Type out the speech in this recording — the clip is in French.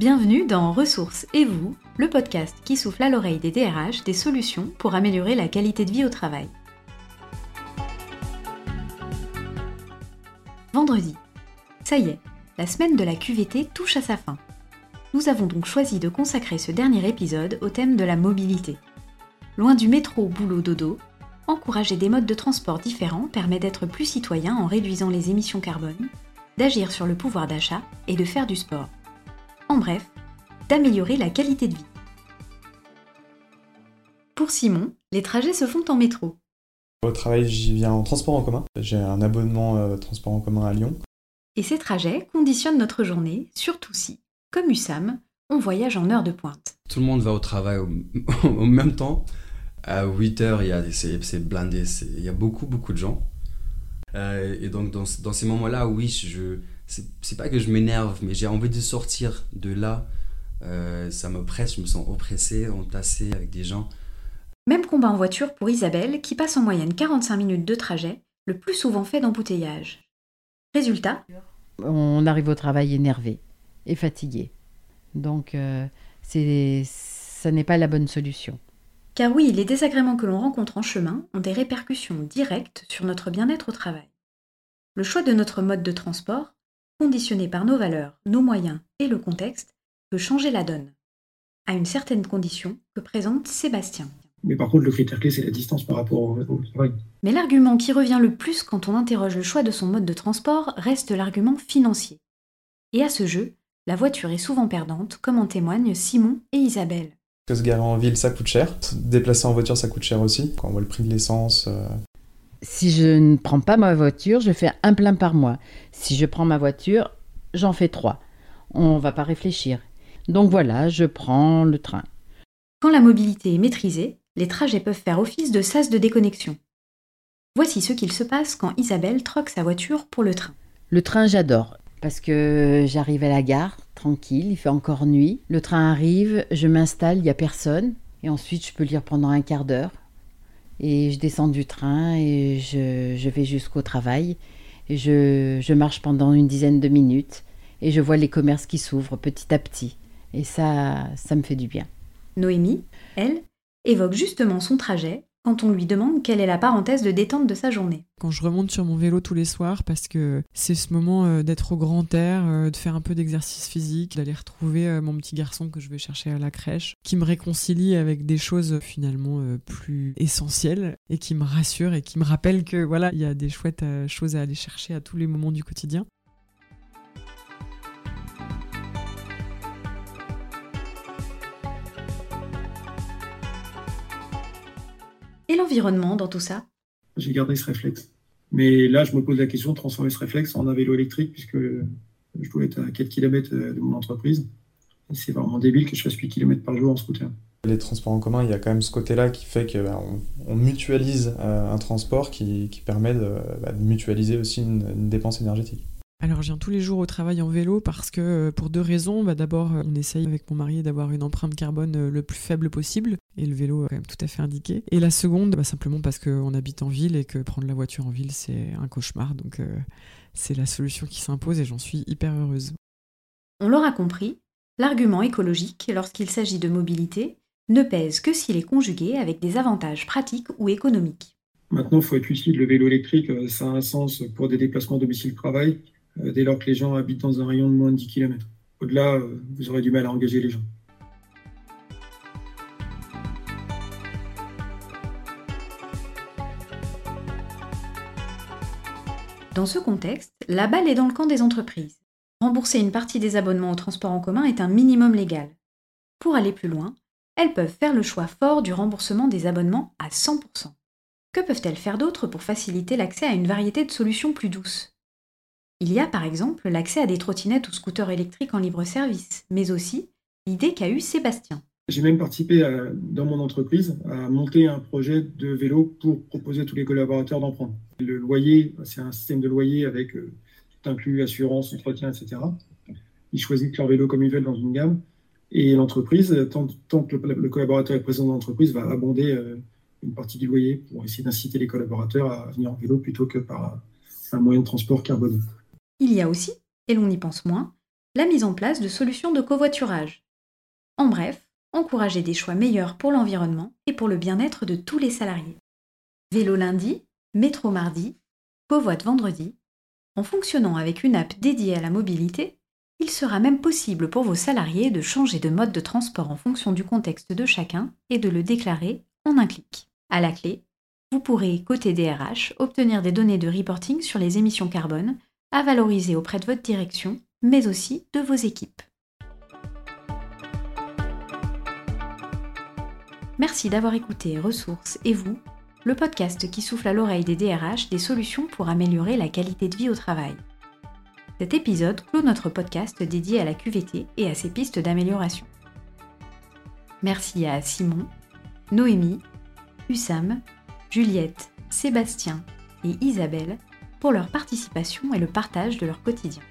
Bienvenue dans Ressources et vous, le podcast qui souffle à l'oreille des DRH des solutions pour améliorer la qualité de vie au travail. Vendredi. Ça y est, la semaine de la QVT touche à sa fin. Nous avons donc choisi de consacrer ce dernier épisode au thème de la mobilité. Loin du métro boulot dodo, encourager des modes de transport différents permet d'être plus citoyen en réduisant les émissions carbone, d'agir sur le pouvoir d'achat et de faire du sport. En bref, d'améliorer la qualité de vie. Pour Simon, les trajets se font en métro. Au travail, j'y viens en transport en commun. J'ai un abonnement euh, transport en commun à Lyon. Et ces trajets conditionnent notre journée, surtout si, comme USAM, on voyage en heure de pointe. Tout le monde va au travail au, au même temps. À 8 heures, il y a, c'est, blindé, il y a beaucoup, beaucoup de gens. Euh, et donc, dans, dans ces moments-là, oui, je, c'est, pas que je m'énerve, mais j'ai envie de sortir de là. Euh, ça me presse, je me sens oppressé, entassé avec des gens. Même combat en voiture pour Isabelle, qui passe en moyenne 45 minutes de trajet, le plus souvent fait d'embouteillage. Résultat? On arrive au travail énervé et fatigué. Donc, euh, c'est, ça n'est pas la bonne solution. Car oui, les désagréments que l'on rencontre en chemin ont des répercussions directes sur notre bien-être au travail. Le choix de notre mode de transport, conditionné par nos valeurs, nos moyens et le contexte, peut changer la donne, à une certaine condition que présente Sébastien. Mais par contre, le critère clé, c'est la distance par rapport au, au travail. Mais l'argument qui revient le plus quand on interroge le choix de son mode de transport reste l'argument financier. Et à ce jeu, la voiture est souvent perdante, comme en témoignent Simon et Isabelle. Que se garer en ville, ça coûte cher. Se déplacer en voiture, ça coûte cher aussi. Quand on voit le prix de l'essence. euh, Si je ne prends pas ma voiture, je fais un plein par mois. Si je prends ma voiture, j'en fais trois. On va pas réfléchir. Donc voilà, je prends le train. Quand la mobilité est maîtrisée, les trajets peuvent faire office de sas de déconnexion. Voici ce qu'il se passe quand Isabelle troque sa voiture pour le train. Le train, j'adore. Parce que j'arrive à la gare, tranquille, il fait encore nuit. Le train arrive, je m'installe, il n'y a personne. Et ensuite, je peux lire pendant un quart d'heure. Et je descends du train et je, je vais jusqu'au travail. Et je, je marche pendant une dizaine de minutes. Et je vois les commerces qui s'ouvrent petit à petit. Et ça, ça me fait du bien. Noémie, elle, évoque justement son trajet quand on lui demande quelle est la parenthèse de détente de sa journée. Quand je remonte sur mon vélo tous les soirs, parce que c'est ce moment euh, d'être au grand air, euh, de faire un peu d'exercice physique, d'aller retrouver euh, mon petit garçon que je vais chercher à la crèche, qui me réconcilie avec des choses finalement plus essentielles et qui me rassure et qui me rappelle que voilà, il y a des chouettes choses à aller chercher à tous les moments du quotidien. Et l'environnement dans tout ça? J'ai gardé ce réflexe. Mais là, je me pose la question de transformer ce réflexe en un vélo électrique, puisque je dois être à 4 km de mon entreprise. Et c'est vraiment débile que je fasse 8 km par jour en scooter. Les transports en commun, il y a quand même ce côté-là qui fait qu'on on mutualise euh, un transport qui, qui permet de, bah, de mutualiser aussi une, une dépense énergétique. Alors je viens tous les jours au travail en vélo parce que euh, pour deux raisons. Bah, D'abord, euh, on essaye avec mon mari d'avoir une empreinte carbone euh, le plus faible possible et le vélo est quand même tout à fait indiqué. Et la seconde, bah, simplement parce qu'on habite en ville et que prendre la voiture en ville c'est un cauchemar. Donc euh, c'est la solution qui s'impose et j'en suis hyper heureuse. On l'aura compris, l'argument écologique, lorsqu'il s'agit de mobilité, ne pèse que s'il est conjugué avec des avantages pratiques ou économiques. Maintenant, il faut être lucide. Le vélo électrique, ça a un sens pour des déplacements domicile-travail, dès lors que les gens habitent dans un rayon de moins de 10 km. Au-delà, euh, vous aurez du mal à engager les gens. Dans ce contexte, la balle est dans le camp des entreprises. Rembourser une partie des abonnements au transport en commun est un minimum légal. Pour aller plus loin, elles peuvent faire le choix fort du remboursement des abonnements à 100%. Que peuvent-elles faire d'autre pour faciliter l'accès à une variété de solutions plus douces? Il y a par exemple l'accès à des trottinettes ou scooters électriques en libre service, mais aussi l'idée qu'a eue Sébastien. J'ai même participé à- dans mon entreprise à monter un projet de vélo pour proposer à tous les collaborateurs d'en prendre. Le loyer, c'est un système de loyer avec euh, tout inclus, assurance, entretien, etc. Ils choisissent leur vélo comme ils veulent dans une gamme. Et l'entreprise, tant, que le, collaborateur est présent dans l'entreprise, va abonder euh, une partie du loyer pour essayer d'inciter les collaborateurs à venir en vélo plutôt que par un moyen de transport carboné. Il y a aussi, et l'on y pense moins, la mise en place de solutions de covoiturage. En bref, encourager des choix meilleurs pour l'environnement et pour le bien-être de tous les salariés. Vélo lundi, métro mardi, covoite vendredi. En fonctionnant avec une app dédiée à la mobilité, il sera même possible pour vos salariés de changer de mode de transport en fonction du contexte de chacun et de le déclarer en un clic. À la clé, vous pourrez, côté DRH, obtenir des données de reporting sur les émissions carbone à valoriser auprès de votre direction, mais aussi de vos équipes. Merci d'avoir écouté Ressources et vous, le podcast qui souffle à l'oreille des DRH des solutions pour améliorer la qualité de vie au travail. Cet épisode clôt notre podcast dédié à la QVT et à ses pistes d'amélioration. Merci à Simon, Noémie, Hussam, Juliette, Sébastien et Isabelle pour leur participation et le partage de leur quotidien.